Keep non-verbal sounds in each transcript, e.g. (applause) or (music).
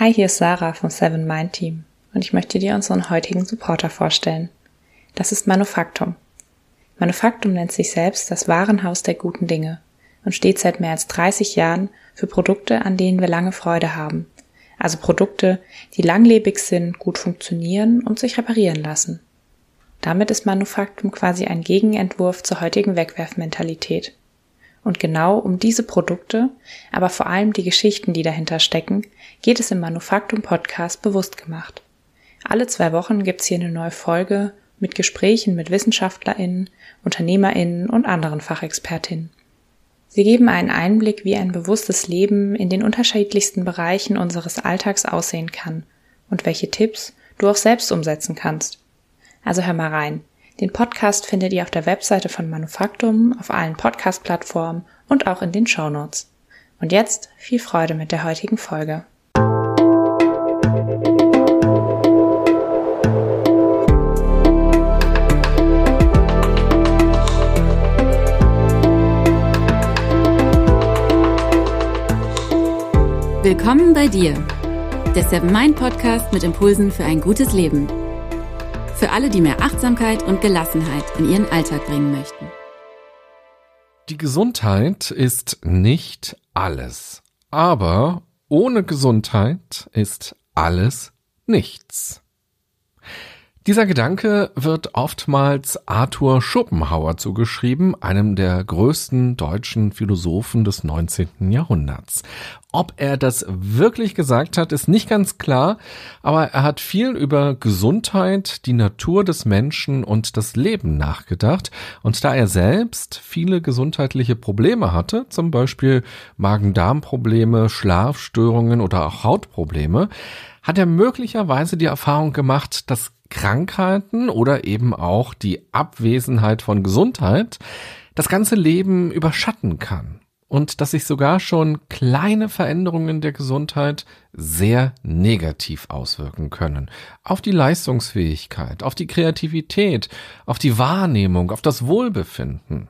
Hi, hier ist Sarah vom Seven Mind Team und ich möchte dir unseren heutigen Supporter vorstellen. Das ist Manufaktum. Manufaktum nennt sich selbst das Warenhaus der guten Dinge und steht seit mehr als 30 Jahren für Produkte, an denen wir lange Freude haben. Also Produkte, die langlebig sind, gut funktionieren und sich reparieren lassen. Damit ist Manufaktum quasi ein Gegenentwurf zur heutigen Wegwerfmentalität. Und genau um diese Produkte, aber vor allem die Geschichten, die dahinter stecken, geht es im Manufaktum Podcast bewusst gemacht. Alle zwei Wochen gibt's hier eine neue Folge mit Gesprächen mit WissenschaftlerInnen, UnternehmerInnen und anderen Fachexpertinnen. Sie geben einen Einblick, wie ein bewusstes Leben in den unterschiedlichsten Bereichen unseres Alltags aussehen kann und welche Tipps du auch selbst umsetzen kannst. Also hör mal rein. Den Podcast findet ihr auf der Webseite von Manufaktum, auf allen Podcast-Plattformen und auch in den Show Notes. Und jetzt viel Freude mit der heutigen Folge. Willkommen bei dir, der Seven Mind Podcast mit Impulsen für ein gutes Leben. Für alle, die mehr Achtsamkeit und Gelassenheit in ihren Alltag bringen möchten. Die Gesundheit ist nicht alles. Aber ohne Gesundheit ist alles nichts. Dieser Gedanke wird oftmals Arthur Schopenhauer zugeschrieben, einem der größten deutschen Philosophen des 19. Jahrhunderts. Ob er das wirklich gesagt hat, ist nicht ganz klar, aber er hat viel über Gesundheit, die Natur des Menschen und das Leben nachgedacht. Und da er selbst viele gesundheitliche Probleme hatte, zum Beispiel Magen-Darm-Probleme, Schlafstörungen oder auch Hautprobleme, hat er möglicherweise die Erfahrung gemacht, dass Krankheiten oder eben auch die Abwesenheit von Gesundheit das ganze Leben überschatten kann und dass sich sogar schon kleine Veränderungen der Gesundheit sehr negativ auswirken können. Auf die Leistungsfähigkeit, auf die Kreativität, auf die Wahrnehmung, auf das Wohlbefinden.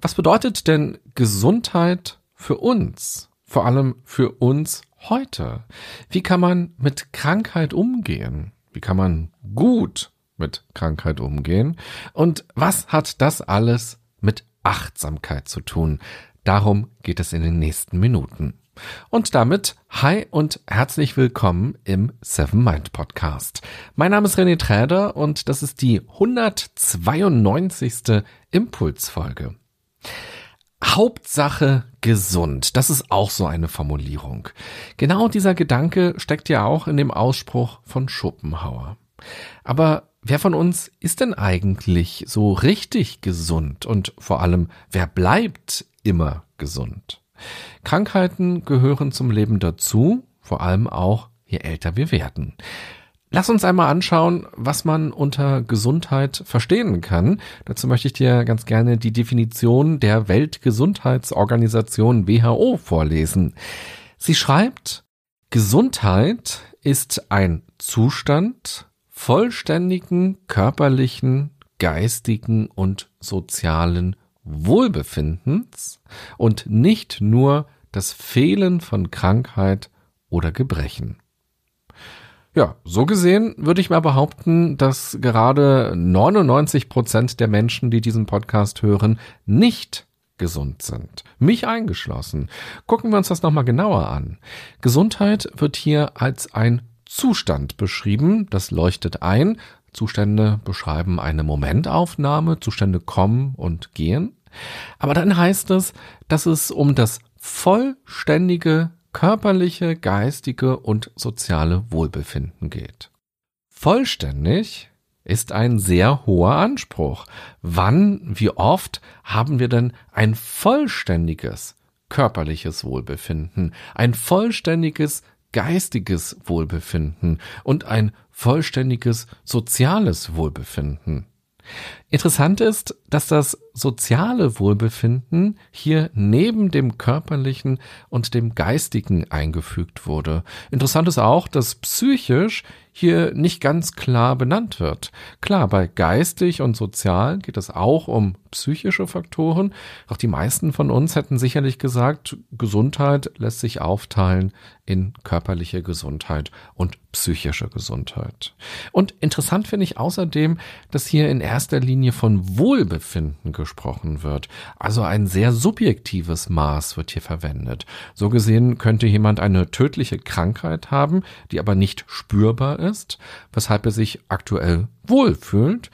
Was bedeutet denn Gesundheit für uns? Vor allem für uns heute. Wie kann man mit Krankheit umgehen? Wie kann man gut mit Krankheit umgehen? Und was hat das alles mit Achtsamkeit zu tun? Darum geht es in den nächsten Minuten. Und damit hi und herzlich willkommen im Seven Mind Podcast. Mein Name ist René Träder und das ist die 192. Impulsfolge. Hauptsache gesund. Das ist auch so eine Formulierung. Genau dieser Gedanke steckt ja auch in dem Ausspruch von Schopenhauer. Aber wer von uns ist denn eigentlich so richtig gesund und vor allem, wer bleibt immer gesund? Krankheiten gehören zum Leben dazu, vor allem auch je älter wir werden. Lass uns einmal anschauen, was man unter Gesundheit verstehen kann. Dazu möchte ich dir ganz gerne die Definition der Weltgesundheitsorganisation WHO vorlesen. Sie schreibt, Gesundheit ist ein Zustand vollständigen körperlichen, geistigen und sozialen Wohlbefindens und nicht nur das Fehlen von Krankheit oder Gebrechen. Ja, so gesehen würde ich mal behaupten, dass gerade 99 Prozent der Menschen, die diesen Podcast hören, nicht gesund sind. Mich eingeschlossen. Gucken wir uns das nochmal genauer an. Gesundheit wird hier als ein Zustand beschrieben. Das leuchtet ein. Zustände beschreiben eine Momentaufnahme. Zustände kommen und gehen. Aber dann heißt es, dass es um das vollständige körperliche, geistige und soziale Wohlbefinden geht. Vollständig ist ein sehr hoher Anspruch. Wann, wie oft haben wir denn ein vollständiges körperliches Wohlbefinden, ein vollständiges geistiges Wohlbefinden und ein vollständiges soziales Wohlbefinden? Interessant ist, dass das soziale Wohlbefinden hier neben dem körperlichen und dem geistigen eingefügt wurde. Interessant ist auch, dass psychisch hier nicht ganz klar benannt wird. Klar, bei geistig und sozial geht es auch um psychische Faktoren, doch die meisten von uns hätten sicherlich gesagt, Gesundheit lässt sich aufteilen in körperliche Gesundheit und psychische Gesundheit. Und interessant finde ich außerdem, dass hier in erster Linie von Wohlbefinden gesprochen wird. Also ein sehr subjektives Maß wird hier verwendet. So gesehen könnte jemand eine tödliche Krankheit haben, die aber nicht spürbar ist, weshalb er sich aktuell wohlfühlt.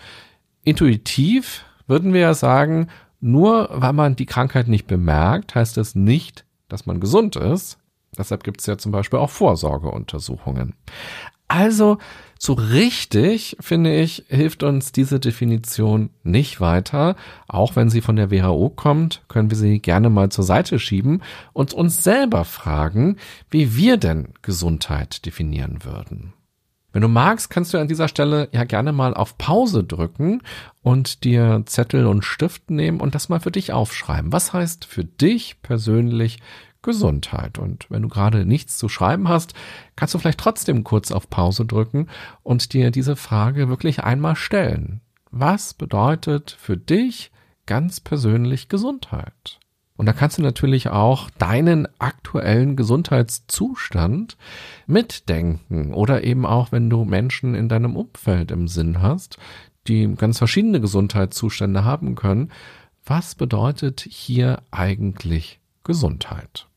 Intuitiv würden wir ja sagen, nur weil man die Krankheit nicht bemerkt, heißt das nicht, dass man gesund ist. Deshalb gibt es ja zum Beispiel auch Vorsorgeuntersuchungen. Also so richtig, finde ich, hilft uns diese Definition nicht weiter. Auch wenn sie von der WHO kommt, können wir sie gerne mal zur Seite schieben und uns selber fragen, wie wir denn Gesundheit definieren würden. Wenn du magst, kannst du an dieser Stelle ja gerne mal auf Pause drücken und dir Zettel und Stift nehmen und das mal für dich aufschreiben. Was heißt für dich persönlich Gesundheit? Und wenn du gerade nichts zu schreiben hast, kannst du vielleicht trotzdem kurz auf Pause drücken und dir diese Frage wirklich einmal stellen. Was bedeutet für dich ganz persönlich Gesundheit? Und da kannst du natürlich auch deinen aktuellen Gesundheitszustand mitdenken oder eben auch, wenn du Menschen in deinem Umfeld im Sinn hast, die ganz verschiedene Gesundheitszustände haben können. Was bedeutet hier eigentlich Gesundheit?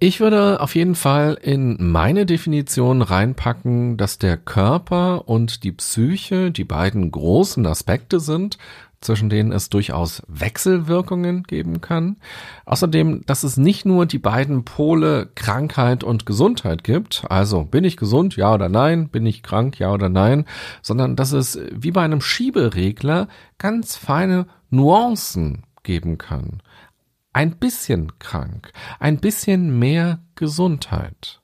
Ich würde auf jeden Fall in meine Definition reinpacken, dass der Körper und die Psyche die beiden großen Aspekte sind, zwischen denen es durchaus Wechselwirkungen geben kann. Außerdem, dass es nicht nur die beiden Pole Krankheit und Gesundheit gibt, also bin ich gesund, ja oder nein, bin ich krank, ja oder nein, sondern dass es wie bei einem Schieberegler ganz feine Nuancen geben kann. Ein bisschen krank, ein bisschen mehr Gesundheit.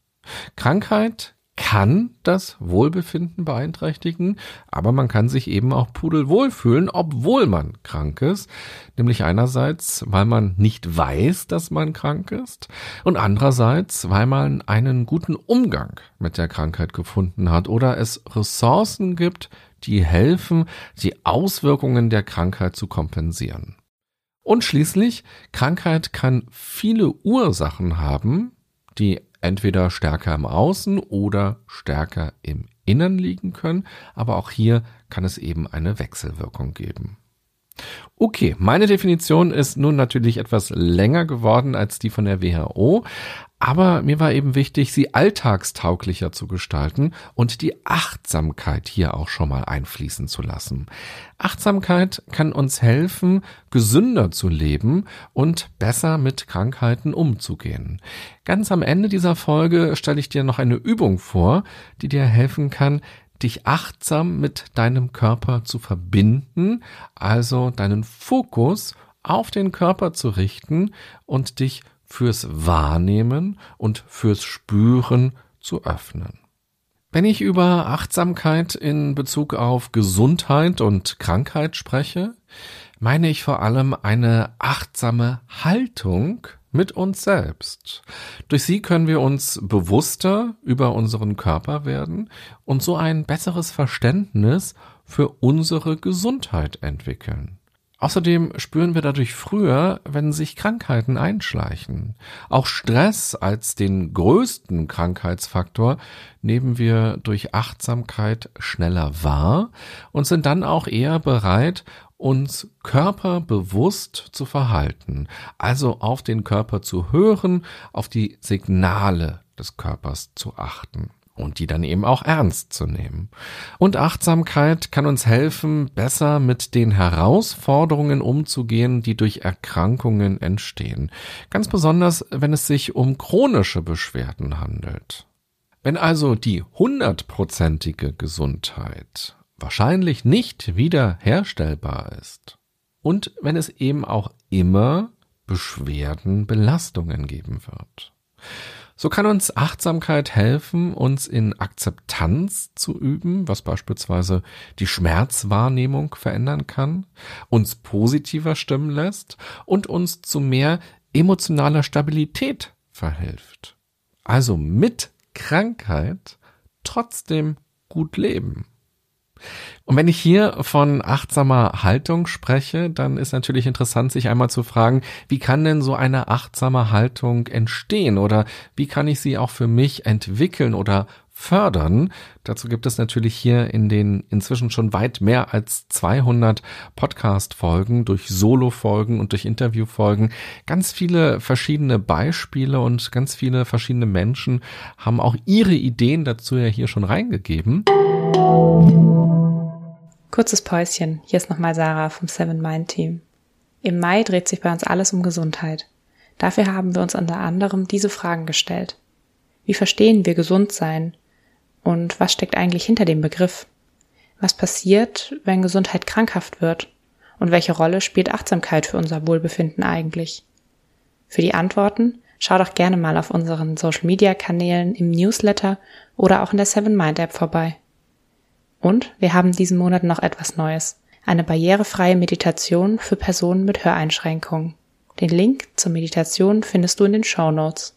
Krankheit kann das Wohlbefinden beeinträchtigen, aber man kann sich eben auch pudelwohl fühlen, obwohl man krank ist. Nämlich einerseits, weil man nicht weiß, dass man krank ist und andererseits, weil man einen guten Umgang mit der Krankheit gefunden hat oder es Ressourcen gibt, die helfen, die Auswirkungen der Krankheit zu kompensieren. Und schließlich, Krankheit kann viele Ursachen haben, die entweder stärker im Außen oder stärker im Innern liegen können, aber auch hier kann es eben eine Wechselwirkung geben. Okay, meine Definition ist nun natürlich etwas länger geworden als die von der WHO, aber mir war eben wichtig, sie alltagstauglicher zu gestalten und die Achtsamkeit hier auch schon mal einfließen zu lassen. Achtsamkeit kann uns helfen, gesünder zu leben und besser mit Krankheiten umzugehen. Ganz am Ende dieser Folge stelle ich dir noch eine Übung vor, die dir helfen kann, dich achtsam mit deinem Körper zu verbinden, also deinen Fokus auf den Körper zu richten und dich fürs Wahrnehmen und fürs Spüren zu öffnen. Wenn ich über Achtsamkeit in Bezug auf Gesundheit und Krankheit spreche, meine ich vor allem eine achtsame Haltung mit uns selbst. Durch sie können wir uns bewusster über unseren Körper werden und so ein besseres Verständnis für unsere Gesundheit entwickeln. Außerdem spüren wir dadurch früher, wenn sich Krankheiten einschleichen. Auch Stress als den größten Krankheitsfaktor nehmen wir durch Achtsamkeit schneller wahr und sind dann auch eher bereit, uns körperbewusst zu verhalten, also auf den Körper zu hören, auf die Signale des Körpers zu achten und die dann eben auch ernst zu nehmen. Und Achtsamkeit kann uns helfen, besser mit den Herausforderungen umzugehen, die durch Erkrankungen entstehen. Ganz besonders, wenn es sich um chronische Beschwerden handelt. Wenn also die hundertprozentige Gesundheit wahrscheinlich nicht wiederherstellbar ist und wenn es eben auch immer Beschwerden, Belastungen geben wird So kann uns Achtsamkeit helfen, uns in Akzeptanz zu üben, was beispielsweise die Schmerzwahrnehmung verändern kann, uns positiver stimmen lässt und uns zu mehr emotionaler Stabilität verhilft. Also mit Krankheit trotzdem gut leben. Und wenn ich hier von achtsamer Haltung spreche, dann ist natürlich interessant, sich einmal zu fragen, wie kann denn so eine achtsame Haltung entstehen oder wie kann ich sie auch für mich entwickeln oder fördern. Dazu gibt es natürlich hier in den inzwischen schon weit mehr als 200 Podcast-Folgen, durch Solo-Folgen und durch Interview-Folgen ganz viele verschiedene Beispiele und ganz viele verschiedene Menschen haben auch ihre Ideen dazu ja hier schon reingegeben. Kurzes Päuschen. Hier ist nochmal Sarah vom Seven Mind Team. Im Mai dreht sich bei uns alles um Gesundheit. Dafür haben wir uns unter anderem diese Fragen gestellt. Wie verstehen wir gesund sein? Und was steckt eigentlich hinter dem Begriff? Was passiert, wenn Gesundheit krankhaft wird? Und welche Rolle spielt Achtsamkeit für unser Wohlbefinden eigentlich? Für die Antworten schau doch gerne mal auf unseren Social Media Kanälen im Newsletter oder auch in der Seven Mind App vorbei. Und wir haben diesen Monat noch etwas Neues. Eine barrierefreie Meditation für Personen mit Höreinschränkungen. Den Link zur Meditation findest du in den Show Notes.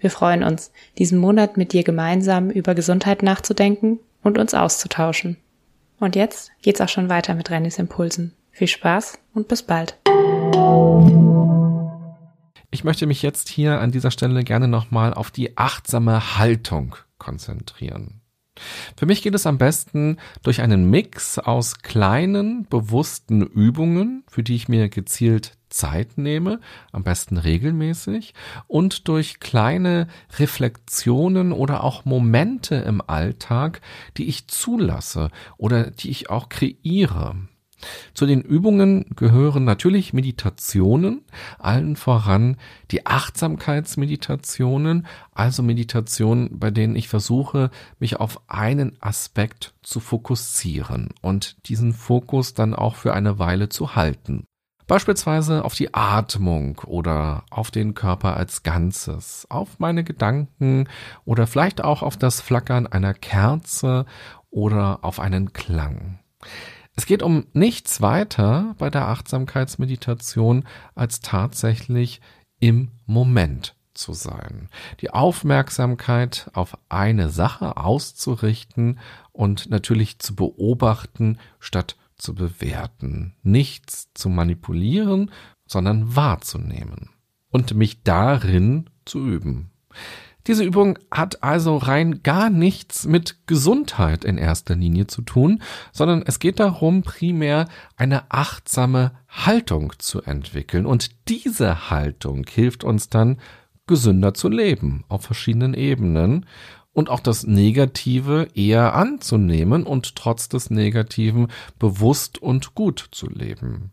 Wir freuen uns, diesen Monat mit dir gemeinsam über Gesundheit nachzudenken und uns auszutauschen. Und jetzt geht's auch schon weiter mit Rennys Impulsen. Viel Spaß und bis bald. Ich möchte mich jetzt hier an dieser Stelle gerne nochmal auf die achtsame Haltung konzentrieren. Für mich geht es am besten durch einen Mix aus kleinen, bewussten Übungen, für die ich mir gezielt Zeit nehme, am besten regelmäßig, und durch kleine Reflexionen oder auch Momente im Alltag, die ich zulasse oder die ich auch kreiere. Zu den Übungen gehören natürlich Meditationen, allen voran die Achtsamkeitsmeditationen, also Meditationen, bei denen ich versuche, mich auf einen Aspekt zu fokussieren und diesen Fokus dann auch für eine Weile zu halten. Beispielsweise auf die Atmung oder auf den Körper als Ganzes, auf meine Gedanken oder vielleicht auch auf das Flackern einer Kerze oder auf einen Klang. Es geht um nichts weiter bei der Achtsamkeitsmeditation als tatsächlich im Moment zu sein, die Aufmerksamkeit auf eine Sache auszurichten und natürlich zu beobachten, statt zu bewerten, nichts zu manipulieren, sondern wahrzunehmen und mich darin zu üben. Diese Übung hat also rein gar nichts mit Gesundheit in erster Linie zu tun, sondern es geht darum, primär eine achtsame Haltung zu entwickeln. Und diese Haltung hilft uns dann, gesünder zu leben auf verschiedenen Ebenen und auch das Negative eher anzunehmen und trotz des Negativen bewusst und gut zu leben.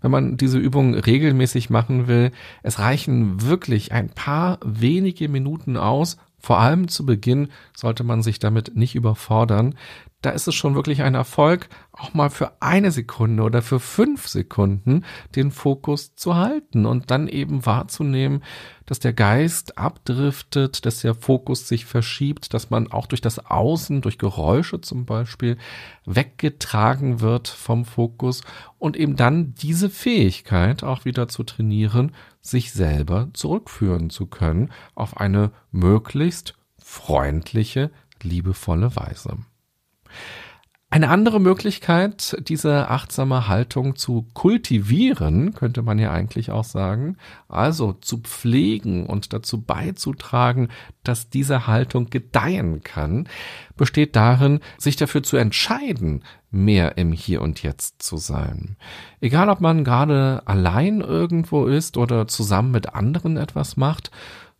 Wenn man diese Übung regelmäßig machen will, es reichen wirklich ein paar wenige Minuten aus. Vor allem zu Beginn sollte man sich damit nicht überfordern, da ist es schon wirklich ein Erfolg, auch mal für eine Sekunde oder für fünf Sekunden den Fokus zu halten und dann eben wahrzunehmen, dass der Geist abdriftet, dass der Fokus sich verschiebt, dass man auch durch das Außen, durch Geräusche zum Beispiel, weggetragen wird vom Fokus und eben dann diese Fähigkeit auch wieder zu trainieren, sich selber zurückführen zu können auf eine möglichst freundliche, liebevolle Weise. Eine andere Möglichkeit, diese achtsame Haltung zu kultivieren, könnte man ja eigentlich auch sagen, also zu pflegen und dazu beizutragen, dass diese Haltung gedeihen kann, besteht darin, sich dafür zu entscheiden, mehr im Hier und Jetzt zu sein. Egal, ob man gerade allein irgendwo ist oder zusammen mit anderen etwas macht,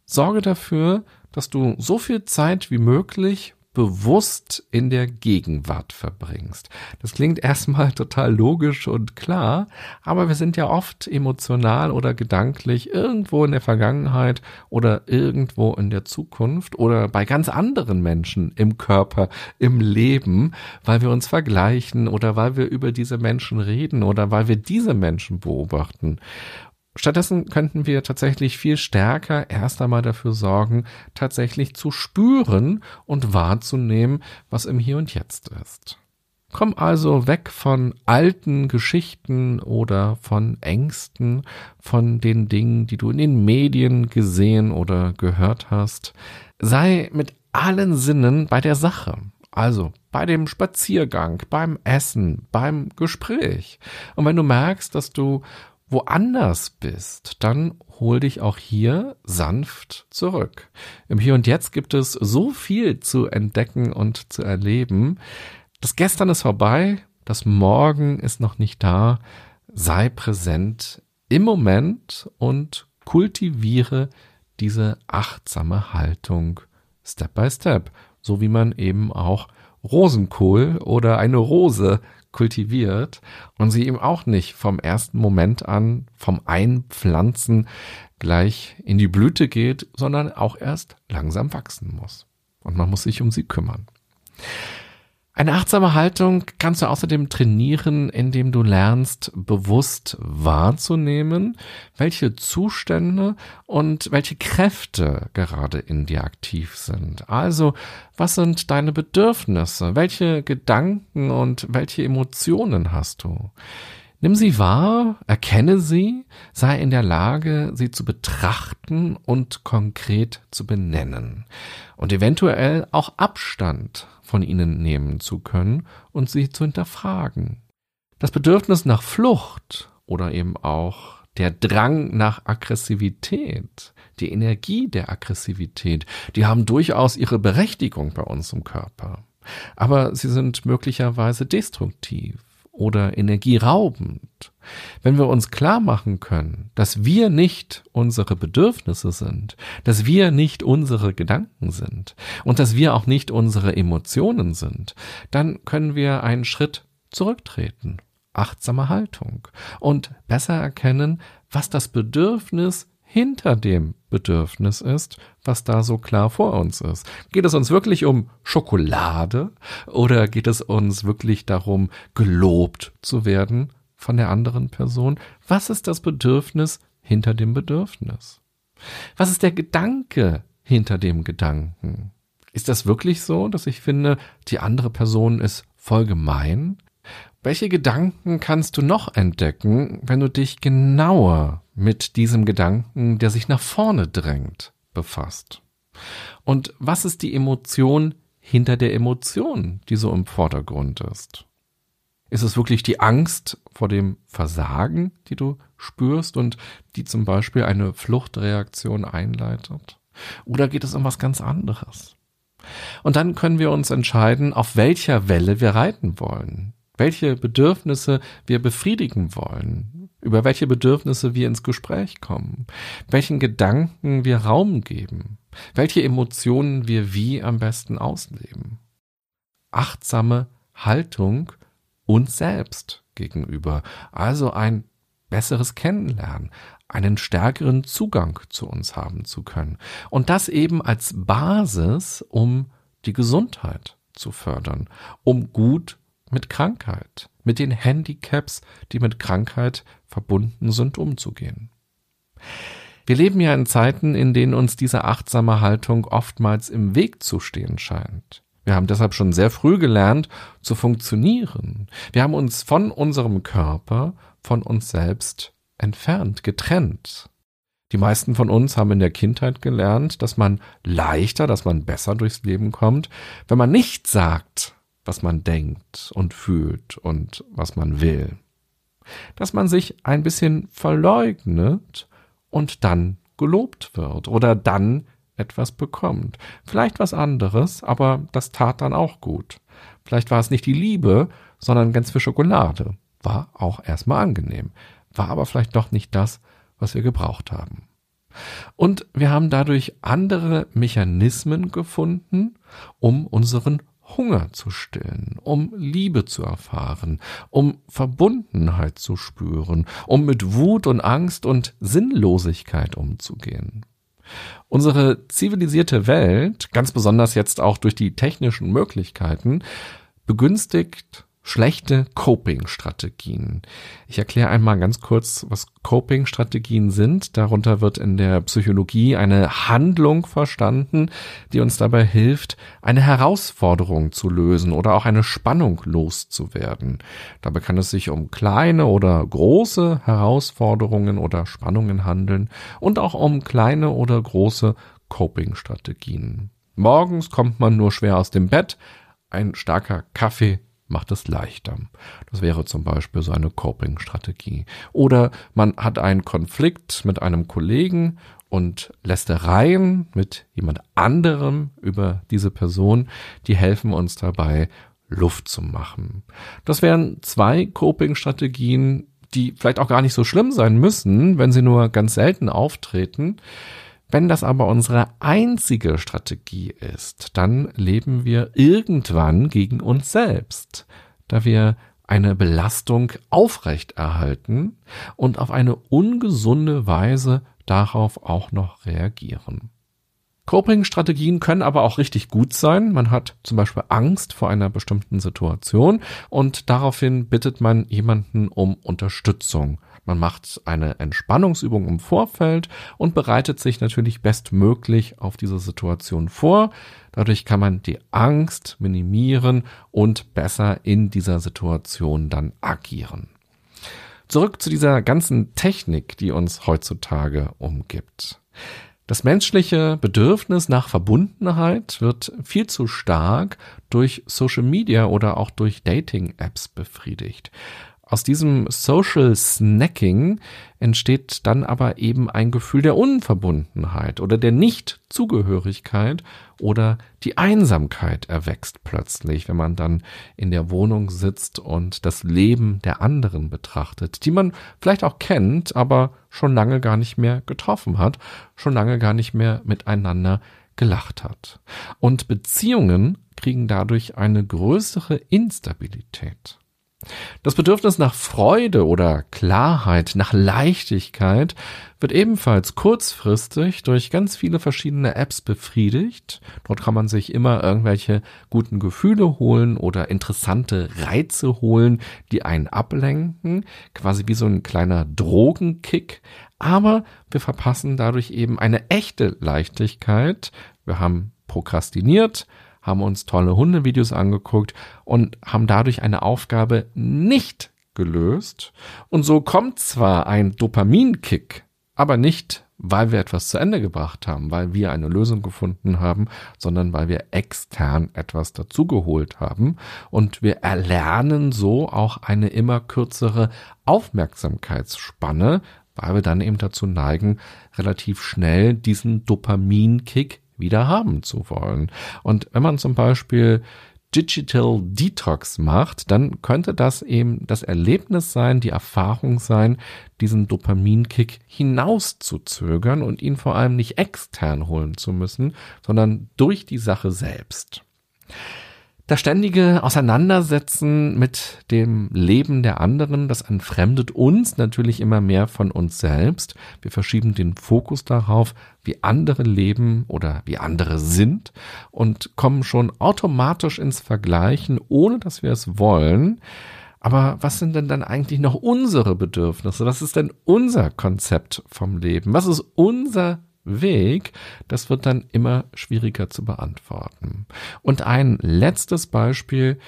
sorge dafür, dass du so viel Zeit wie möglich bewusst in der Gegenwart verbringst. Das klingt erstmal (laughs) total logisch und klar, aber wir sind ja oft emotional oder gedanklich irgendwo in der Vergangenheit oder irgendwo in der Zukunft oder bei ganz anderen Menschen im Körper, im Leben, weil wir uns vergleichen oder weil wir über diese Menschen reden oder weil wir diese Menschen beobachten. Stattdessen könnten wir tatsächlich viel stärker erst einmal dafür sorgen, tatsächlich zu spüren und wahrzunehmen, was im Hier und Jetzt ist. Komm also weg von alten Geschichten oder von Ängsten, von den Dingen, die du in den Medien gesehen oder gehört hast. Sei mit allen Sinnen bei der Sache. Also bei dem Spaziergang, beim Essen, beim Gespräch. Und wenn du merkst, dass du woanders bist, dann hol dich auch hier sanft zurück. Im Hier und Jetzt gibt es so viel zu entdecken und zu erleben. Das Gestern ist vorbei, das Morgen ist noch nicht da. Sei präsent im Moment und kultiviere diese achtsame Haltung Step by Step, so wie man eben auch Rosenkohl oder eine Rose kultiviert und sie eben auch nicht vom ersten Moment an, vom Einpflanzen gleich in die Blüte geht, sondern auch erst langsam wachsen muss. Und man muss sich um sie kümmern. Eine achtsame Haltung kannst du außerdem trainieren, indem du lernst, bewusst wahrzunehmen, welche Zustände und welche Kräfte gerade in dir aktiv sind. Also, was sind deine Bedürfnisse? Welche Gedanken und welche Emotionen hast du? Nimm sie wahr, erkenne sie, sei in der Lage, sie zu betrachten und konkret zu benennen und eventuell auch Abstand von ihnen nehmen zu können und sie zu hinterfragen. Das Bedürfnis nach Flucht oder eben auch der Drang nach Aggressivität, die Energie der Aggressivität, die haben durchaus ihre Berechtigung bei uns im Körper. Aber sie sind möglicherweise destruktiv oder energieraubend. Wenn wir uns klar machen können, dass wir nicht unsere Bedürfnisse sind, dass wir nicht unsere Gedanken sind und dass wir auch nicht unsere Emotionen sind, dann können wir einen Schritt zurücktreten, achtsame Haltung und besser erkennen, was das Bedürfnis hinter dem Bedürfnis ist, was da so klar vor uns ist. Geht es uns wirklich um Schokolade oder geht es uns wirklich darum, gelobt zu werden von der anderen Person? Was ist das Bedürfnis hinter dem Bedürfnis? Was ist der Gedanke hinter dem Gedanken? Ist das wirklich so, dass ich finde, die andere Person ist voll gemein? Welche Gedanken kannst du noch entdecken, wenn du dich genauer mit diesem Gedanken, der sich nach vorne drängt, befasst? Und was ist die Emotion hinter der Emotion, die so im Vordergrund ist? Ist es wirklich die Angst vor dem Versagen, die du spürst und die zum Beispiel eine Fluchtreaktion einleitet? Oder geht es um was ganz anderes? Und dann können wir uns entscheiden, auf welcher Welle wir reiten wollen welche Bedürfnisse wir befriedigen wollen, über welche Bedürfnisse wir ins Gespräch kommen, welchen Gedanken wir Raum geben, welche Emotionen wir wie am besten ausleben. Achtsame Haltung uns selbst gegenüber, also ein besseres Kennenlernen, einen stärkeren Zugang zu uns haben zu können. Und das eben als Basis, um die Gesundheit zu fördern, um gut mit Krankheit, mit den Handicaps, die mit Krankheit verbunden sind, umzugehen. Wir leben ja in Zeiten, in denen uns diese achtsame Haltung oftmals im Weg zu stehen scheint. Wir haben deshalb schon sehr früh gelernt zu funktionieren. Wir haben uns von unserem Körper, von uns selbst entfernt, getrennt. Die meisten von uns haben in der Kindheit gelernt, dass man leichter, dass man besser durchs Leben kommt, wenn man nicht sagt, was man denkt und fühlt und was man will. Dass man sich ein bisschen verleugnet und dann gelobt wird oder dann etwas bekommt. Vielleicht was anderes, aber das tat dann auch gut. Vielleicht war es nicht die Liebe, sondern ganz viel Schokolade. War auch erstmal angenehm. War aber vielleicht doch nicht das, was wir gebraucht haben. Und wir haben dadurch andere Mechanismen gefunden, um unseren Hunger zu stillen, um Liebe zu erfahren, um Verbundenheit zu spüren, um mit Wut und Angst und Sinnlosigkeit umzugehen. Unsere zivilisierte Welt, ganz besonders jetzt auch durch die technischen Möglichkeiten, begünstigt schlechte Coping-Strategien. Ich erkläre einmal ganz kurz, was Coping-Strategien sind. Darunter wird in der Psychologie eine Handlung verstanden, die uns dabei hilft, eine Herausforderung zu lösen oder auch eine Spannung loszuwerden. Dabei kann es sich um kleine oder große Herausforderungen oder Spannungen handeln und auch um kleine oder große Coping-Strategien. Morgens kommt man nur schwer aus dem Bett, ein starker Kaffee macht es leichter. Das wäre zum Beispiel so eine Coping-Strategie. Oder man hat einen Konflikt mit einem Kollegen und Lästereien mit jemand anderem über diese Person, die helfen uns dabei, Luft zu machen. Das wären zwei Coping-Strategien, die vielleicht auch gar nicht so schlimm sein müssen, wenn sie nur ganz selten auftreten. Wenn das aber unsere einzige Strategie ist, dann leben wir irgendwann gegen uns selbst, da wir eine Belastung aufrechterhalten und auf eine ungesunde Weise darauf auch noch reagieren. Coping-Strategien können aber auch richtig gut sein. Man hat zum Beispiel Angst vor einer bestimmten Situation und daraufhin bittet man jemanden um Unterstützung. Man macht eine Entspannungsübung im Vorfeld und bereitet sich natürlich bestmöglich auf diese Situation vor. Dadurch kann man die Angst minimieren und besser in dieser Situation dann agieren. Zurück zu dieser ganzen Technik, die uns heutzutage umgibt. Das menschliche Bedürfnis nach Verbundenheit wird viel zu stark durch Social Media oder auch durch Dating-Apps befriedigt. Aus diesem Social Snacking entsteht dann aber eben ein Gefühl der Unverbundenheit oder der Nichtzugehörigkeit oder die Einsamkeit erwächst plötzlich, wenn man dann in der Wohnung sitzt und das Leben der anderen betrachtet, die man vielleicht auch kennt, aber schon lange gar nicht mehr getroffen hat, schon lange gar nicht mehr miteinander gelacht hat. Und Beziehungen kriegen dadurch eine größere Instabilität. Das Bedürfnis nach Freude oder Klarheit, nach Leichtigkeit wird ebenfalls kurzfristig durch ganz viele verschiedene Apps befriedigt. Dort kann man sich immer irgendwelche guten Gefühle holen oder interessante Reize holen, die einen ablenken, quasi wie so ein kleiner Drogenkick. Aber wir verpassen dadurch eben eine echte Leichtigkeit. Wir haben prokrastiniert, haben uns tolle Hundevideos angeguckt und haben dadurch eine Aufgabe nicht gelöst. Und so kommt zwar ein Dopaminkick, aber nicht, weil wir etwas zu Ende gebracht haben, weil wir eine Lösung gefunden haben, sondern weil wir extern etwas dazugeholt haben. Und wir erlernen so auch eine immer kürzere Aufmerksamkeitsspanne, weil wir dann eben dazu neigen, relativ schnell diesen Dopaminkick wieder haben zu wollen. Und wenn man zum Beispiel Digital Detox macht, dann könnte das eben das Erlebnis sein, die Erfahrung sein, diesen Dopaminkick hinauszuzögern und ihn vor allem nicht extern holen zu müssen, sondern durch die Sache selbst. Das ständige Auseinandersetzen mit dem Leben der anderen, das entfremdet uns natürlich immer mehr von uns selbst. Wir verschieben den Fokus darauf, wie andere leben oder wie andere sind und kommen schon automatisch ins Vergleichen, ohne dass wir es wollen. Aber was sind denn dann eigentlich noch unsere Bedürfnisse? Was ist denn unser Konzept vom Leben? Was ist unser Weg, das wird dann immer schwieriger zu beantworten. Und ein letztes Beispiel,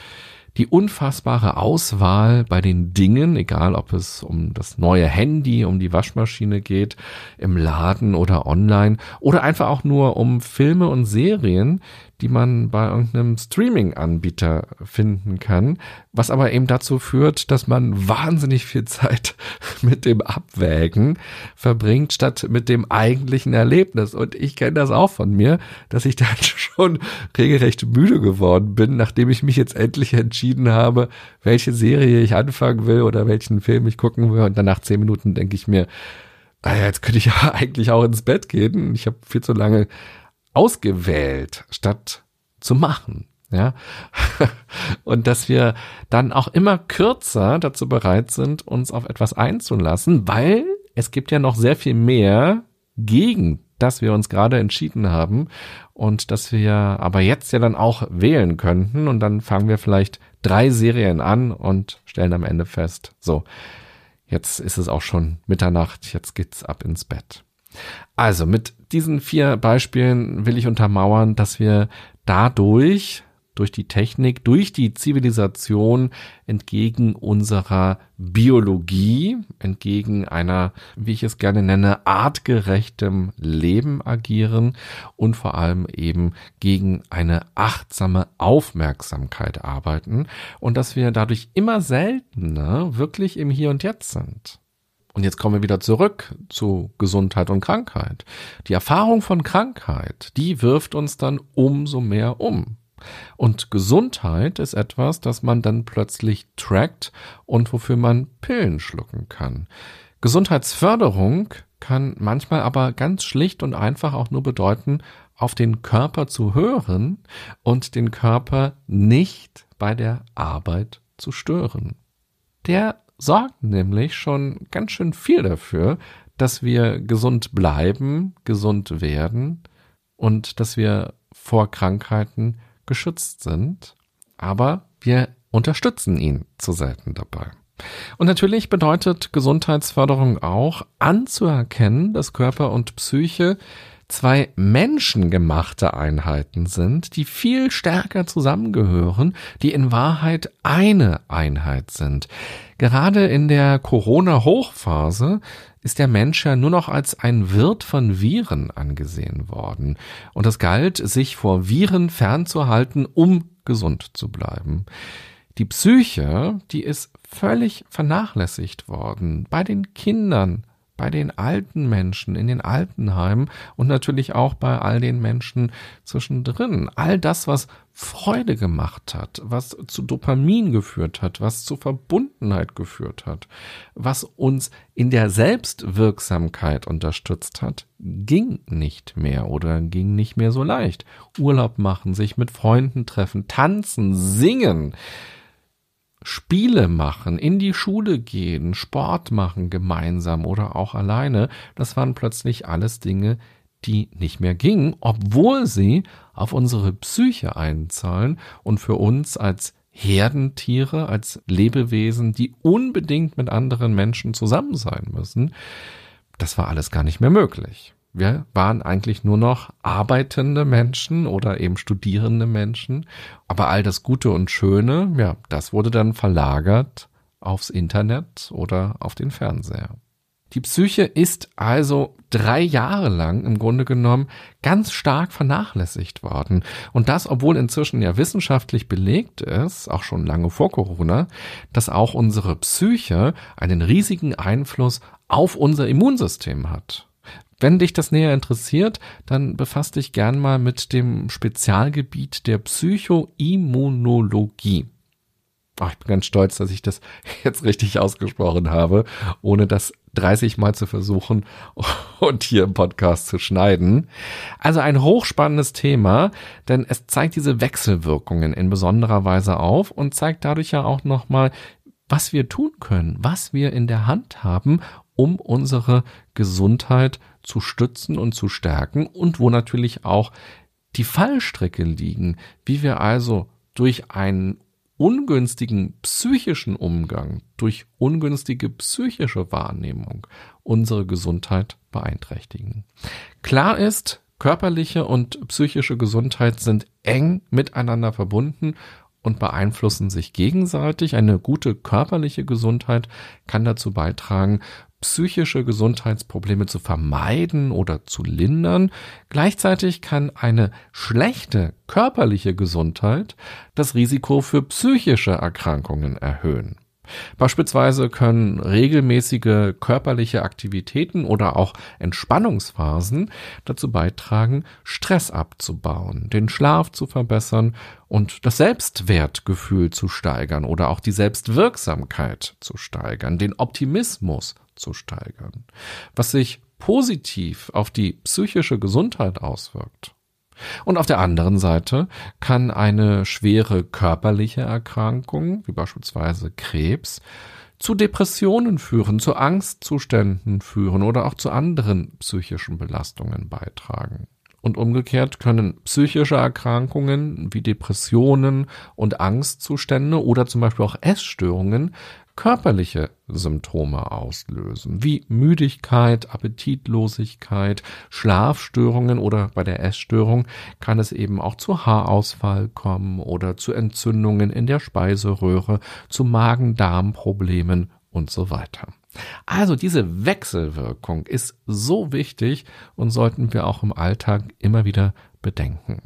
die unfassbare Auswahl bei den Dingen, egal ob es um das neue Handy, um die Waschmaschine geht, im Laden oder online oder einfach auch nur um Filme und Serien, die man bei irgendeinem Streaming-Anbieter finden kann, was aber eben dazu führt, dass man wahnsinnig viel Zeit (laughs) mit dem Abwägen verbringt, statt mit dem eigentlichen Erlebnis. Und ich kenne das auch von mir, dass ich dann (laughs) schon regelrecht müde geworden bin, nachdem ich mich jetzt endlich entschieden habe, welche Serie ich anfangen will oder welchen Film ich gucken will. Und dann nach zehn Minuten denke ich mir, ah ja, jetzt könnte ich ja (laughs) eigentlich auch ins Bett gehen. Ich habe viel zu lange ausgewählt, statt zu machen. Ja, (laughs) und dass wir dann auch immer kürzer dazu bereit sind, uns auf etwas einzulassen, weil es gibt ja noch sehr viel mehr gegen dass wir uns gerade entschieden haben und dass wir aber jetzt ja dann auch wählen könnten und dann fangen wir vielleicht drei Serien an und stellen am Ende fest, so, jetzt ist es auch schon Mitternacht, jetzt geht's ab ins Bett. Also mit diesen vier Beispielen will ich untermauern, dass wir dadurch durch die Technik, durch die Zivilisation entgegen unserer Biologie, entgegen einer, wie ich es gerne nenne, artgerechtem Leben agieren und vor allem eben gegen eine achtsame Aufmerksamkeit arbeiten und dass wir dadurch immer seltener wirklich im Hier und Jetzt sind. Und jetzt kommen wir wieder zurück zu Gesundheit und Krankheit. Die Erfahrung von Krankheit, die wirft uns dann umso mehr um. Und Gesundheit ist etwas, das man dann plötzlich trackt und wofür man Pillen schlucken kann. Gesundheitsförderung kann manchmal aber ganz schlicht und einfach auch nur bedeuten, auf den Körper zu hören und den Körper nicht bei der Arbeit zu stören. Der sorgt nämlich schon ganz schön viel dafür, dass wir gesund bleiben, gesund werden und dass wir vor Krankheiten geschützt sind, aber wir unterstützen ihn zu selten dabei. Und natürlich bedeutet Gesundheitsförderung auch anzuerkennen, dass Körper und Psyche zwei menschengemachte Einheiten sind, die viel stärker zusammengehören, die in Wahrheit eine Einheit sind. Gerade in der Corona-Hochphase ist der Mensch ja nur noch als ein Wirt von Viren angesehen worden. Und es galt, sich vor Viren fernzuhalten, um gesund zu bleiben. Die Psyche, die ist völlig vernachlässigt worden. Bei den Kindern, bei den alten Menschen in den Altenheimen und natürlich auch bei all den Menschen zwischendrin. All das, was Freude gemacht hat, was zu Dopamin geführt hat, was zu Verbundenheit geführt hat, was uns in der Selbstwirksamkeit unterstützt hat, ging nicht mehr oder ging nicht mehr so leicht. Urlaub machen, sich mit Freunden treffen, tanzen, singen, Spiele machen, in die Schule gehen, Sport machen gemeinsam oder auch alleine, das waren plötzlich alles Dinge, die nicht mehr gingen, obwohl sie auf unsere Psyche einzahlen und für uns als Herdentiere, als Lebewesen, die unbedingt mit anderen Menschen zusammen sein müssen, das war alles gar nicht mehr möglich. Wir waren eigentlich nur noch arbeitende Menschen oder eben studierende Menschen. Aber all das Gute und Schöne, ja, das wurde dann verlagert aufs Internet oder auf den Fernseher. Die Psyche ist also drei Jahre lang im Grunde genommen ganz stark vernachlässigt worden. Und das, obwohl inzwischen ja wissenschaftlich belegt ist, auch schon lange vor Corona, dass auch unsere Psyche einen riesigen Einfluss auf unser Immunsystem hat. Wenn dich das näher interessiert, dann befasst dich gern mal mit dem Spezialgebiet der Psychoimmunologie. Oh, ich bin ganz stolz, dass ich das (laughs) jetzt richtig ausgesprochen habe, ohne das 30 Mal zu versuchen (laughs) und hier im Podcast zu schneiden. Also ein hochspannendes Thema, denn es zeigt diese Wechselwirkungen in besonderer Weise auf und zeigt dadurch ja auch nochmal, was wir tun können, was wir in der Hand haben, um unsere Gesundheit zu stützen und zu stärken und wo natürlich auch die Fallstrecke liegen, wie wir also durch einen ungünstigen psychischen Umgang, durch ungünstige psychische Wahrnehmung unsere Gesundheit beeinträchtigen. Klar ist, körperliche und psychische Gesundheit sind eng miteinander verbunden und beeinflussen sich gegenseitig. Eine gute körperliche Gesundheit kann dazu beitragen, psychische Gesundheitsprobleme zu vermeiden oder zu lindern. Gleichzeitig kann eine schlechte körperliche Gesundheit das Risiko für psychische Erkrankungen erhöhen. Beispielsweise können regelmäßige körperliche Aktivitäten oder auch Entspannungsphasen dazu beitragen, Stress abzubauen, den Schlaf zu verbessern und das Selbstwertgefühl zu steigern oder auch die Selbstwirksamkeit zu steigern, den Optimismus zu steigern, was sich positiv auf die psychische Gesundheit auswirkt. Und auf der anderen Seite kann eine schwere körperliche Erkrankung, wie beispielsweise Krebs, zu Depressionen führen, zu Angstzuständen führen oder auch zu anderen psychischen Belastungen beitragen. Und umgekehrt können psychische Erkrankungen wie Depressionen und Angstzustände oder zum Beispiel auch Essstörungen körperliche Symptome auslösen, wie Müdigkeit, Appetitlosigkeit, Schlafstörungen oder bei der Essstörung kann es eben auch zu Haarausfall kommen oder zu Entzündungen in der Speiseröhre, zu Magen-Darm-Problemen und so weiter. Also diese Wechselwirkung ist so wichtig und sollten wir auch im Alltag immer wieder bedenken.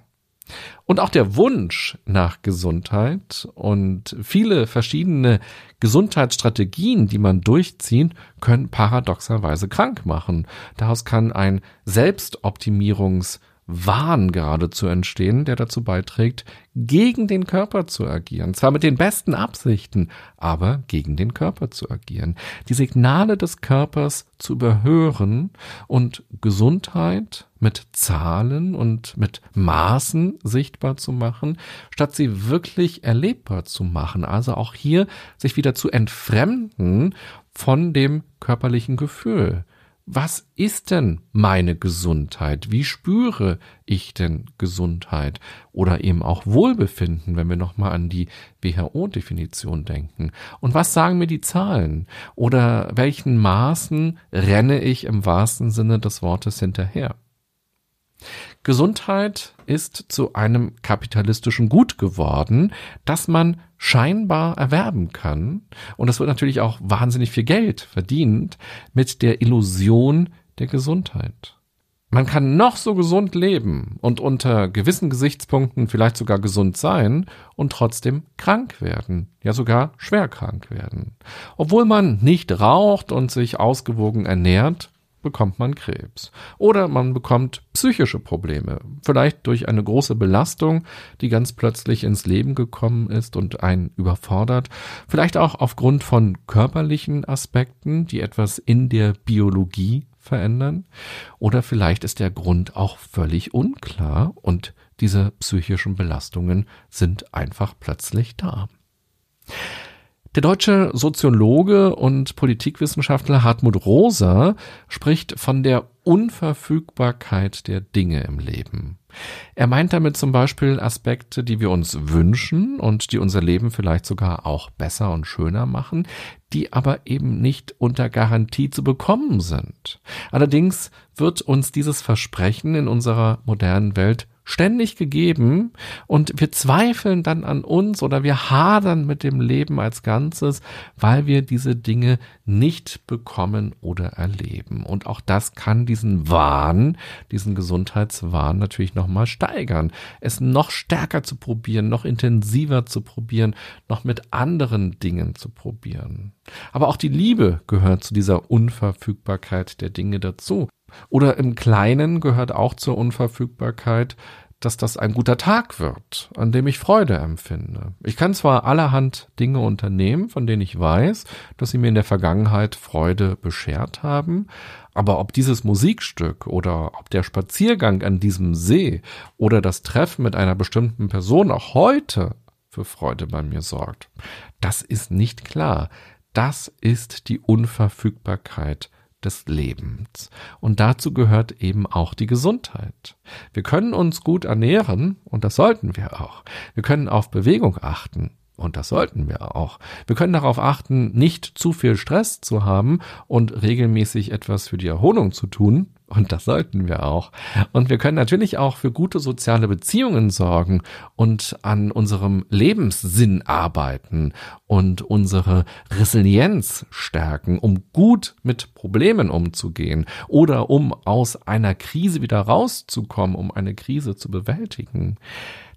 Und auch der Wunsch nach Gesundheit und viele verschiedene Gesundheitsstrategien, die man durchziehen, können paradoxerweise krank machen. Daraus kann ein Selbstoptimierungs Wahn geradezu entstehen, der dazu beiträgt, gegen den Körper zu agieren. Zwar mit den besten Absichten, aber gegen den Körper zu agieren. Die Signale des Körpers zu überhören und Gesundheit mit Zahlen und mit Maßen sichtbar zu machen, statt sie wirklich erlebbar zu machen. Also auch hier sich wieder zu entfremden von dem körperlichen Gefühl was ist denn meine Gesundheit? Wie spüre ich denn Gesundheit oder eben auch Wohlbefinden, wenn wir nochmal an die WHO-Definition denken? Und was sagen mir die Zahlen? Oder welchen Maßen renne ich im wahrsten Sinne des Wortes hinterher? Gesundheit ist zu einem kapitalistischen Gut geworden, das man scheinbar erwerben kann. Und es wird natürlich auch wahnsinnig viel Geld verdient mit der Illusion der Gesundheit. Man kann noch so gesund leben und unter gewissen Gesichtspunkten vielleicht sogar gesund sein und trotzdem krank werden, ja sogar schwer krank werden. Obwohl man nicht raucht und sich ausgewogen ernährt, bekommt man Krebs. Oder man bekommt psychische Probleme, vielleicht durch eine große Belastung, die ganz plötzlich ins Leben gekommen ist und einen überfordert, vielleicht auch aufgrund von körperlichen Aspekten, die etwas in der Biologie verändern, oder vielleicht ist der Grund auch völlig unklar und diese psychischen Belastungen sind einfach plötzlich da. Der deutsche Soziologe und Politikwissenschaftler Hartmut Rosa spricht von der Unverfügbarkeit der Dinge im Leben. Er meint damit zum Beispiel Aspekte, die wir uns wünschen und die unser Leben vielleicht sogar auch besser und schöner machen, die aber eben nicht unter Garantie zu bekommen sind. Allerdings wird uns dieses Versprechen in unserer modernen Welt ständig gegeben und wir zweifeln dann an uns oder wir hadern mit dem Leben als Ganzes, weil wir diese Dinge nicht bekommen oder erleben. Und auch das kann diesen Wahn, diesen Gesundheitswahn natürlich nochmal steigern. Es noch stärker zu probieren, noch intensiver zu probieren, noch mit anderen Dingen zu probieren. Aber auch die Liebe gehört zu dieser Unverfügbarkeit der Dinge dazu. Oder im Kleinen gehört auch zur Unverfügbarkeit, dass das ein guter Tag wird, an dem ich Freude empfinde. Ich kann zwar allerhand Dinge unternehmen, von denen ich weiß, dass sie mir in der Vergangenheit Freude beschert haben, aber ob dieses Musikstück oder ob der Spaziergang an diesem See oder das Treffen mit einer bestimmten Person auch heute für Freude bei mir sorgt, das ist nicht klar. Das ist die Unverfügbarkeit des Lebens. Und dazu gehört eben auch die Gesundheit. Wir können uns gut ernähren, und das sollten wir auch. Wir können auf Bewegung achten, und das sollten wir auch. Wir können darauf achten, nicht zu viel Stress zu haben und regelmäßig etwas für die Erholung zu tun. Und das sollten wir auch. Und wir können natürlich auch für gute soziale Beziehungen sorgen und an unserem Lebenssinn arbeiten und unsere Resilienz stärken, um gut mit Problemen umzugehen oder um aus einer Krise wieder rauszukommen, um eine Krise zu bewältigen.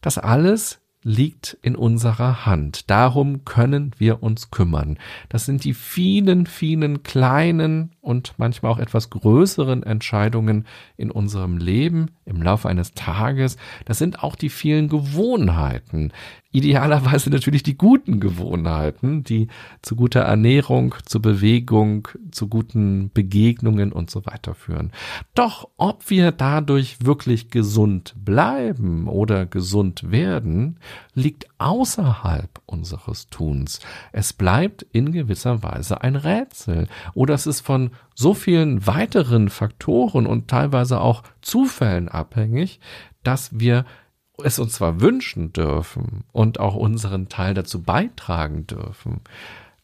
Das alles liegt in unserer Hand. Darum können wir uns kümmern. Das sind die vielen, vielen kleinen und manchmal auch etwas größeren Entscheidungen in unserem Leben im Laufe eines Tages. Das sind auch die vielen Gewohnheiten. Idealerweise natürlich die guten Gewohnheiten, die zu guter Ernährung, zu Bewegung, zu guten Begegnungen und so weiter führen. Doch ob wir dadurch wirklich gesund bleiben oder gesund werden, liegt außerhalb unseres Tuns. Es bleibt in gewisser Weise ein Rätsel. Oder es ist von so vielen weiteren Faktoren und teilweise auch Zufällen abhängig, dass wir es uns zwar wünschen dürfen und auch unseren Teil dazu beitragen dürfen,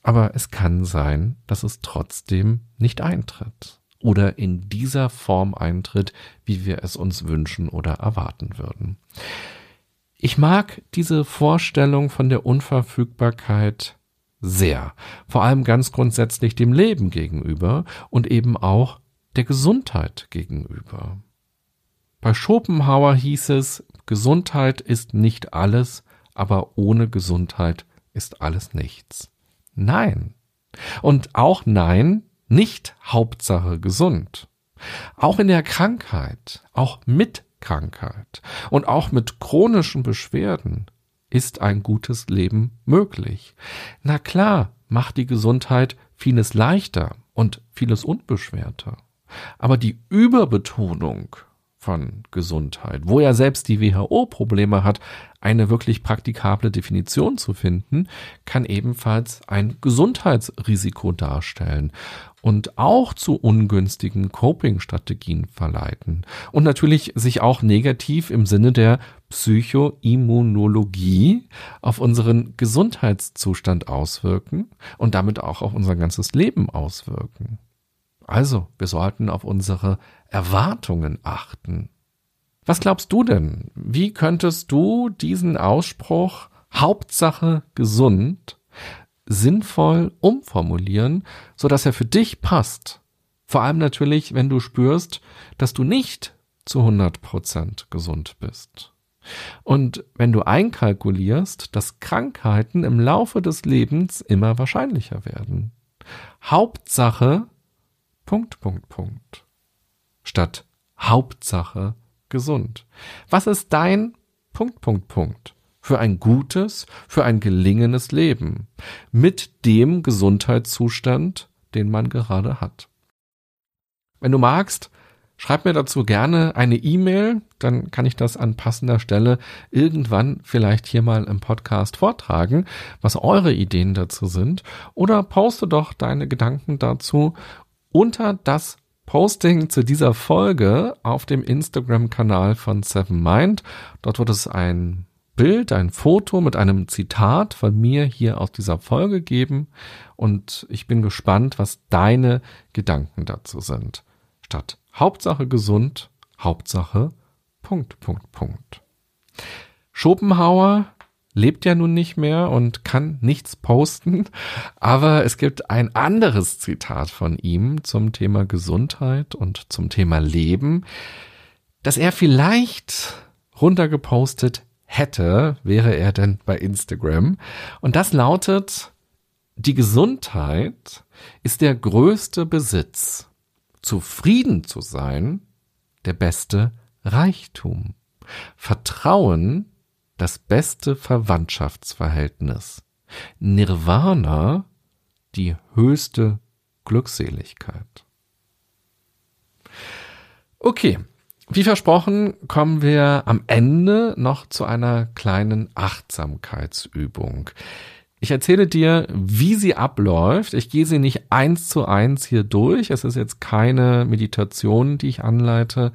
aber es kann sein, dass es trotzdem nicht eintritt oder in dieser Form eintritt, wie wir es uns wünschen oder erwarten würden. Ich mag diese Vorstellung von der Unverfügbarkeit sehr, vor allem ganz grundsätzlich dem Leben gegenüber und eben auch der Gesundheit gegenüber. Bei Schopenhauer hieß es, Gesundheit ist nicht alles, aber ohne Gesundheit ist alles nichts. Nein. Und auch nein, nicht Hauptsache gesund. Auch in der Krankheit, auch mit Krankheit und auch mit chronischen Beschwerden ist ein gutes Leben möglich. Na klar, macht die Gesundheit vieles leichter und vieles unbeschwerter. Aber die Überbetonung von Gesundheit, wo ja selbst die WHO Probleme hat, eine wirklich praktikable Definition zu finden, kann ebenfalls ein Gesundheitsrisiko darstellen und auch zu ungünstigen Coping-Strategien verleiten und natürlich sich auch negativ im Sinne der Psychoimmunologie auf unseren Gesundheitszustand auswirken und damit auch auf unser ganzes Leben auswirken. Also, wir sollten auf unsere Erwartungen achten. Was glaubst du denn? Wie könntest du diesen Ausspruch Hauptsache gesund sinnvoll umformulieren, so dass er für dich passt? Vor allem natürlich, wenn du spürst, dass du nicht zu 100 Prozent gesund bist. Und wenn du einkalkulierst, dass Krankheiten im Laufe des Lebens immer wahrscheinlicher werden. Hauptsache Punkt, Punkt, Punkt. Statt Hauptsache gesund. Was ist dein Punkt, Punkt, Punkt für ein gutes, für ein gelingendes Leben mit dem Gesundheitszustand, den man gerade hat? Wenn du magst, schreib mir dazu gerne eine E-Mail, dann kann ich das an passender Stelle irgendwann vielleicht hier mal im Podcast vortragen, was eure Ideen dazu sind, oder poste doch deine Gedanken dazu unter das Posting zu dieser Folge auf dem Instagram-Kanal von Seven Mind. Dort wird es ein Bild, ein Foto mit einem Zitat von mir hier aus dieser Folge geben und ich bin gespannt, was deine Gedanken dazu sind. Statt Hauptsache gesund, Hauptsache Punkt, Punkt, Punkt. Schopenhauer lebt ja nun nicht mehr und kann nichts posten, aber es gibt ein anderes Zitat von ihm zum Thema Gesundheit und zum Thema Leben, das er vielleicht runtergepostet hätte, wäre er denn bei Instagram. Und das lautet, die Gesundheit ist der größte Besitz. Zufrieden zu sein, der beste Reichtum. Vertrauen das beste Verwandtschaftsverhältnis. Nirvana die höchste Glückseligkeit. Okay, wie versprochen kommen wir am Ende noch zu einer kleinen Achtsamkeitsübung. Ich erzähle dir, wie sie abläuft. Ich gehe sie nicht eins zu eins hier durch. Es ist jetzt keine Meditation, die ich anleite,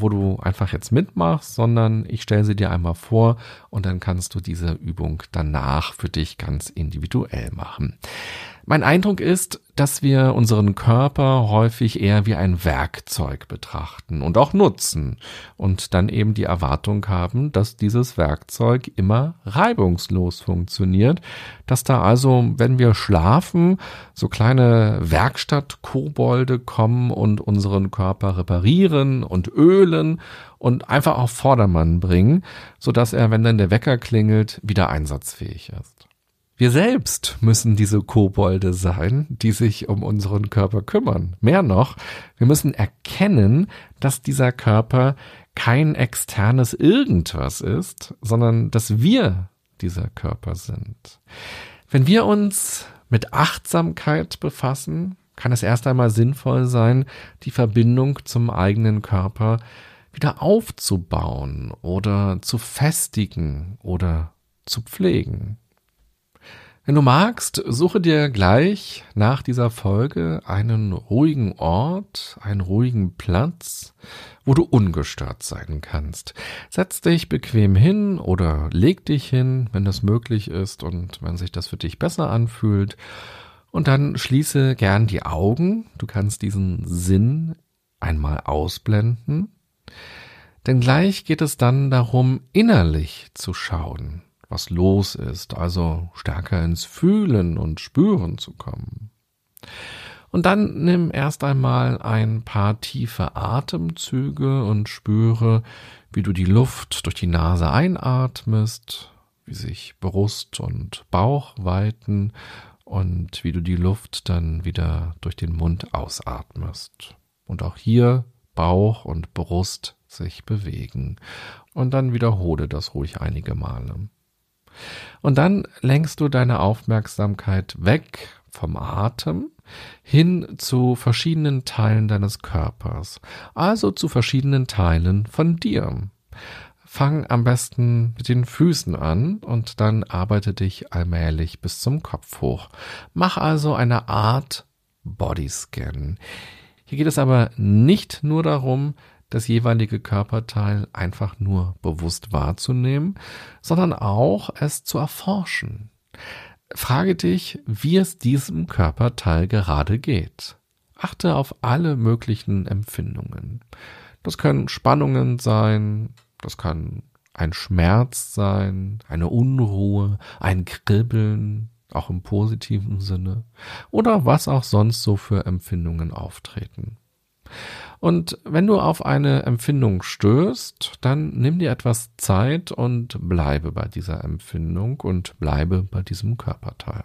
wo du einfach jetzt mitmachst, sondern ich stelle sie dir einmal vor und dann kannst du diese Übung danach für dich ganz individuell machen. Mein Eindruck ist, dass wir unseren Körper häufig eher wie ein Werkzeug betrachten und auch nutzen und dann eben die Erwartung haben, dass dieses Werkzeug immer reibungslos funktioniert, dass da also, wenn wir schlafen, so kleine Werkstattkobolde kommen und unseren Körper reparieren und ölen und einfach auf Vordermann bringen, so dass er, wenn dann der Wecker klingelt, wieder einsatzfähig ist. Wir selbst müssen diese Kobolde sein, die sich um unseren Körper kümmern. Mehr noch, wir müssen erkennen, dass dieser Körper kein externes Irgendwas ist, sondern dass wir dieser Körper sind. Wenn wir uns mit Achtsamkeit befassen, kann es erst einmal sinnvoll sein, die Verbindung zum eigenen Körper wieder aufzubauen oder zu festigen oder zu pflegen. Wenn du magst, suche dir gleich nach dieser Folge einen ruhigen Ort, einen ruhigen Platz, wo du ungestört sein kannst. Setz dich bequem hin oder leg dich hin, wenn das möglich ist und wenn sich das für dich besser anfühlt. Und dann schließe gern die Augen. Du kannst diesen Sinn einmal ausblenden. Denn gleich geht es dann darum, innerlich zu schauen was los ist, also stärker ins Fühlen und Spüren zu kommen. Und dann nimm erst einmal ein paar tiefe Atemzüge und spüre, wie du die Luft durch die Nase einatmest, wie sich Brust und Bauch weiten und wie du die Luft dann wieder durch den Mund ausatmest. Und auch hier Bauch und Brust sich bewegen. Und dann wiederhole das ruhig einige Male. Und dann lenkst du deine Aufmerksamkeit weg vom Atem hin zu verschiedenen Teilen deines Körpers, also zu verschiedenen Teilen von dir. Fang am besten mit den Füßen an und dann arbeite dich allmählich bis zum Kopf hoch. Mach also eine Art Bodyscan. Hier geht es aber nicht nur darum, das jeweilige Körperteil einfach nur bewusst wahrzunehmen, sondern auch es zu erforschen. Frage dich, wie es diesem Körperteil gerade geht. Achte auf alle möglichen Empfindungen. Das können Spannungen sein, das kann ein Schmerz sein, eine Unruhe, ein Kribbeln, auch im positiven Sinne, oder was auch sonst so für Empfindungen auftreten. Und wenn du auf eine Empfindung stößt, dann nimm dir etwas Zeit und bleibe bei dieser Empfindung und bleibe bei diesem Körperteil.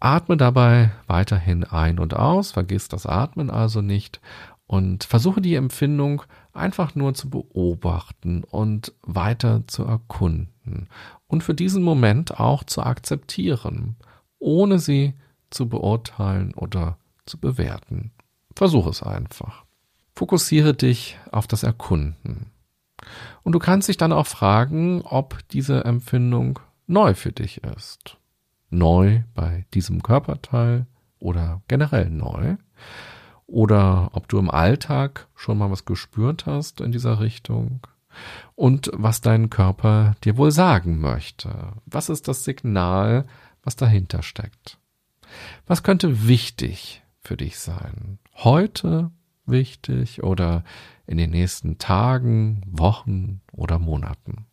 Atme dabei weiterhin ein und aus, vergiss das Atmen also nicht und versuche die Empfindung einfach nur zu beobachten und weiter zu erkunden und für diesen Moment auch zu akzeptieren, ohne sie zu beurteilen oder zu bewerten. Versuche es einfach. Fokussiere dich auf das Erkunden. Und du kannst dich dann auch fragen, ob diese Empfindung neu für dich ist. Neu bei diesem Körperteil oder generell neu. Oder ob du im Alltag schon mal was gespürt hast in dieser Richtung. Und was dein Körper dir wohl sagen möchte. Was ist das Signal, was dahinter steckt? Was könnte wichtig für dich sein? Heute wichtig oder in den nächsten Tagen, Wochen oder Monaten?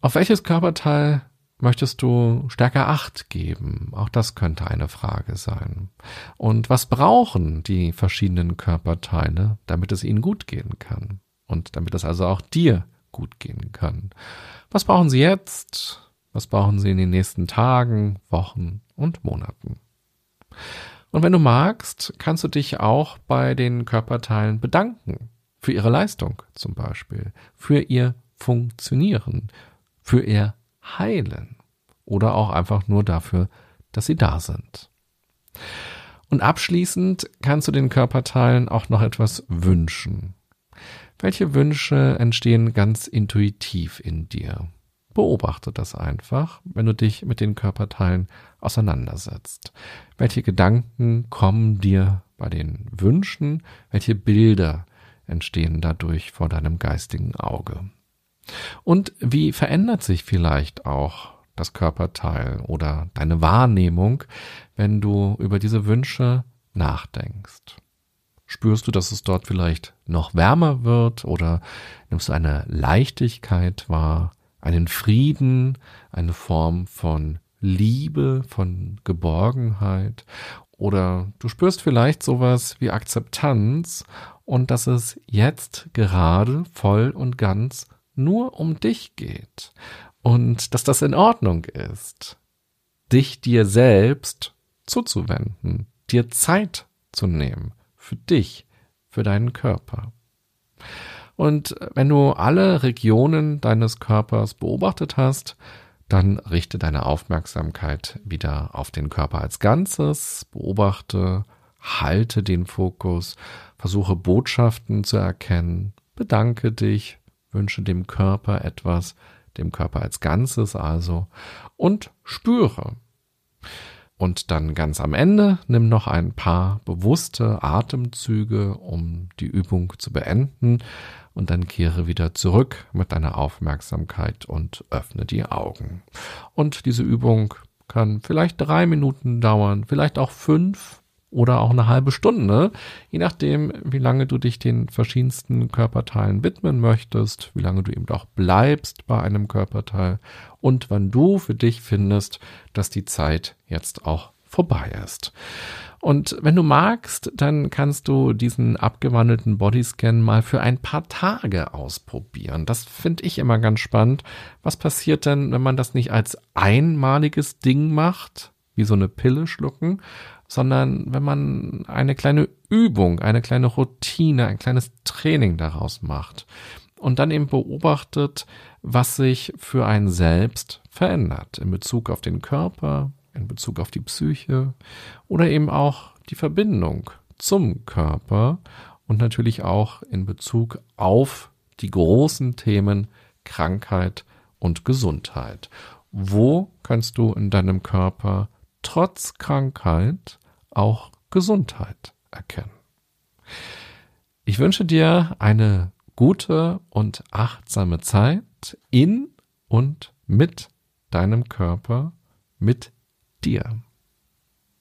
Auf welches Körperteil möchtest du stärker Acht geben? Auch das könnte eine Frage sein. Und was brauchen die verschiedenen Körperteile, damit es ihnen gut gehen kann? Und damit es also auch dir gut gehen kann? Was brauchen sie jetzt? Was brauchen sie in den nächsten Tagen, Wochen und Monaten? Und wenn du magst, kannst du dich auch bei den Körperteilen bedanken. Für ihre Leistung zum Beispiel. Für ihr Funktionieren. Für ihr Heilen. Oder auch einfach nur dafür, dass sie da sind. Und abschließend kannst du den Körperteilen auch noch etwas wünschen. Welche Wünsche entstehen ganz intuitiv in dir? Beobachte das einfach, wenn du dich mit den Körperteilen auseinandersetzt. Welche Gedanken kommen dir bei den Wünschen? Welche Bilder entstehen dadurch vor deinem geistigen Auge? Und wie verändert sich vielleicht auch das Körperteil oder deine Wahrnehmung, wenn du über diese Wünsche nachdenkst? Spürst du, dass es dort vielleicht noch wärmer wird oder nimmst du eine Leichtigkeit wahr? einen Frieden, eine Form von Liebe, von Geborgenheit oder du spürst vielleicht sowas wie Akzeptanz und dass es jetzt gerade voll und ganz nur um dich geht und dass das in Ordnung ist, dich dir selbst zuzuwenden, dir Zeit zu nehmen für dich, für deinen Körper. Und wenn du alle Regionen deines Körpers beobachtet hast, dann richte deine Aufmerksamkeit wieder auf den Körper als Ganzes, beobachte, halte den Fokus, versuche Botschaften zu erkennen, bedanke dich, wünsche dem Körper etwas, dem Körper als Ganzes also, und spüre. Und dann ganz am Ende nimm noch ein paar bewusste Atemzüge, um die Übung zu beenden, und dann kehre wieder zurück mit deiner Aufmerksamkeit und öffne die Augen. Und diese Übung kann vielleicht drei Minuten dauern, vielleicht auch fünf oder auch eine halbe Stunde, je nachdem, wie lange du dich den verschiedensten Körperteilen widmen möchtest, wie lange du eben auch bleibst bei einem Körperteil und wann du für dich findest, dass die Zeit jetzt auch vorbei ist. Und wenn du magst, dann kannst du diesen abgewandelten Bodyscan mal für ein paar Tage ausprobieren. Das finde ich immer ganz spannend. Was passiert denn, wenn man das nicht als einmaliges Ding macht, wie so eine Pille schlucken, sondern wenn man eine kleine Übung, eine kleine Routine, ein kleines Training daraus macht und dann eben beobachtet, was sich für ein selbst verändert in Bezug auf den Körper, in Bezug auf die Psyche oder eben auch die Verbindung zum Körper und natürlich auch in Bezug auf die großen Themen Krankheit und Gesundheit. Wo kannst du in deinem Körper trotz Krankheit auch Gesundheit erkennen? Ich wünsche dir eine gute und achtsame Zeit in und mit deinem Körper, mit dir.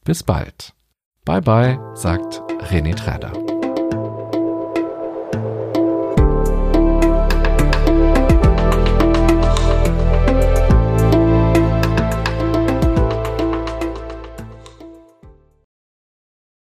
Bis bald. Bye bye, sagt René Träder.